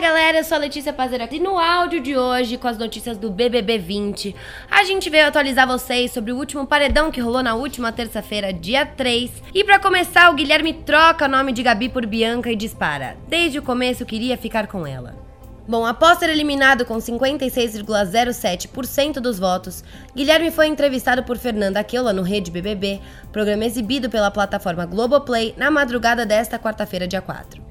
galera, eu sou a Letícia Pazera e no áudio de hoje, com as notícias do BBB 20, a gente veio atualizar vocês sobre o último paredão que rolou na última terça-feira, dia 3. E para começar, o Guilherme troca o nome de Gabi por Bianca e dispara: Desde o começo queria ficar com ela. Bom, após ser eliminado com 56,07% dos votos, Guilherme foi entrevistado por Fernanda Aquila no Rede BBB, programa exibido pela plataforma Globoplay na madrugada desta quarta-feira, dia 4.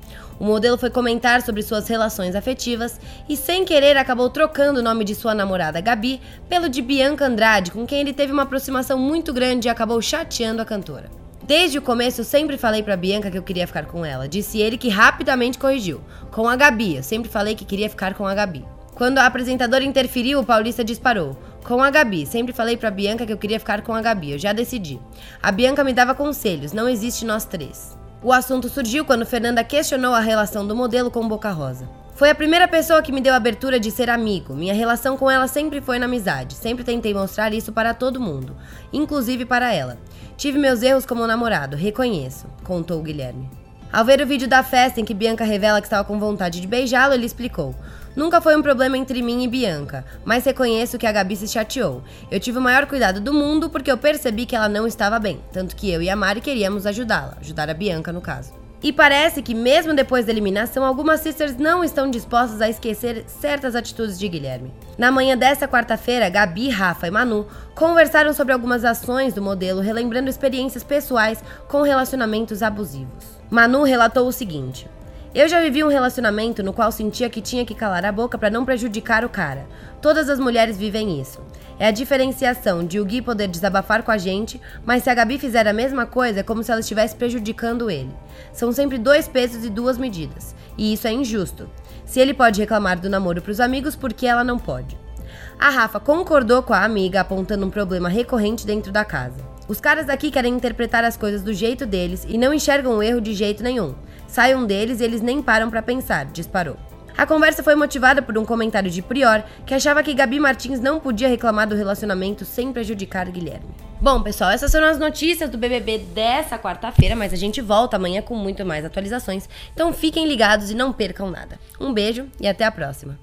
O modelo foi comentar sobre suas relações afetivas e, sem querer, acabou trocando o nome de sua namorada Gabi pelo de Bianca Andrade, com quem ele teve uma aproximação muito grande e acabou chateando a cantora. Desde o começo eu sempre falei pra Bianca que eu queria ficar com ela, disse ele que rapidamente corrigiu. Com a Gabi, eu sempre falei que queria ficar com a Gabi. Quando a apresentadora interferiu, o Paulista disparou. Com a Gabi, sempre falei pra Bianca que eu queria ficar com a Gabi, eu já decidi. A Bianca me dava conselhos, não existe nós três. O assunto surgiu quando Fernanda questionou a relação do modelo com Boca Rosa. Foi a primeira pessoa que me deu a abertura de ser amigo. Minha relação com ela sempre foi na amizade. Sempre tentei mostrar isso para todo mundo, inclusive para ela. Tive meus erros como namorado, reconheço, contou Guilherme. Ao ver o vídeo da festa em que Bianca revela que estava com vontade de beijá-lo, ele explicou: Nunca foi um problema entre mim e Bianca, mas reconheço que a Gabi se chateou. Eu tive o maior cuidado do mundo porque eu percebi que ela não estava bem, tanto que eu e a Mari queríamos ajudá-la, ajudar a Bianca no caso. E parece que, mesmo depois da eliminação, algumas sisters não estão dispostas a esquecer certas atitudes de Guilherme. Na manhã desta quarta-feira, Gabi, Rafa e Manu conversaram sobre algumas ações do modelo, relembrando experiências pessoais com relacionamentos abusivos. Manu relatou o seguinte: eu já vivi um relacionamento no qual sentia que tinha que calar a boca para não prejudicar o cara. Todas as mulheres vivem isso. É a diferenciação de o Gui poder desabafar com a gente, mas se a Gabi fizer a mesma coisa, é como se ela estivesse prejudicando ele. São sempre dois pesos e duas medidas. E isso é injusto. Se ele pode reclamar do namoro para os amigos, por que ela não pode? A Rafa concordou com a amiga, apontando um problema recorrente dentro da casa. Os caras daqui querem interpretar as coisas do jeito deles e não enxergam o erro de jeito nenhum. Sai um deles e eles nem param para pensar, disparou. A conversa foi motivada por um comentário de Prior, que achava que Gabi Martins não podia reclamar do relacionamento sem prejudicar Guilherme. Bom, pessoal, essas foram as notícias do BBB dessa quarta-feira, mas a gente volta amanhã com muito mais atualizações. Então fiquem ligados e não percam nada. Um beijo e até a próxima.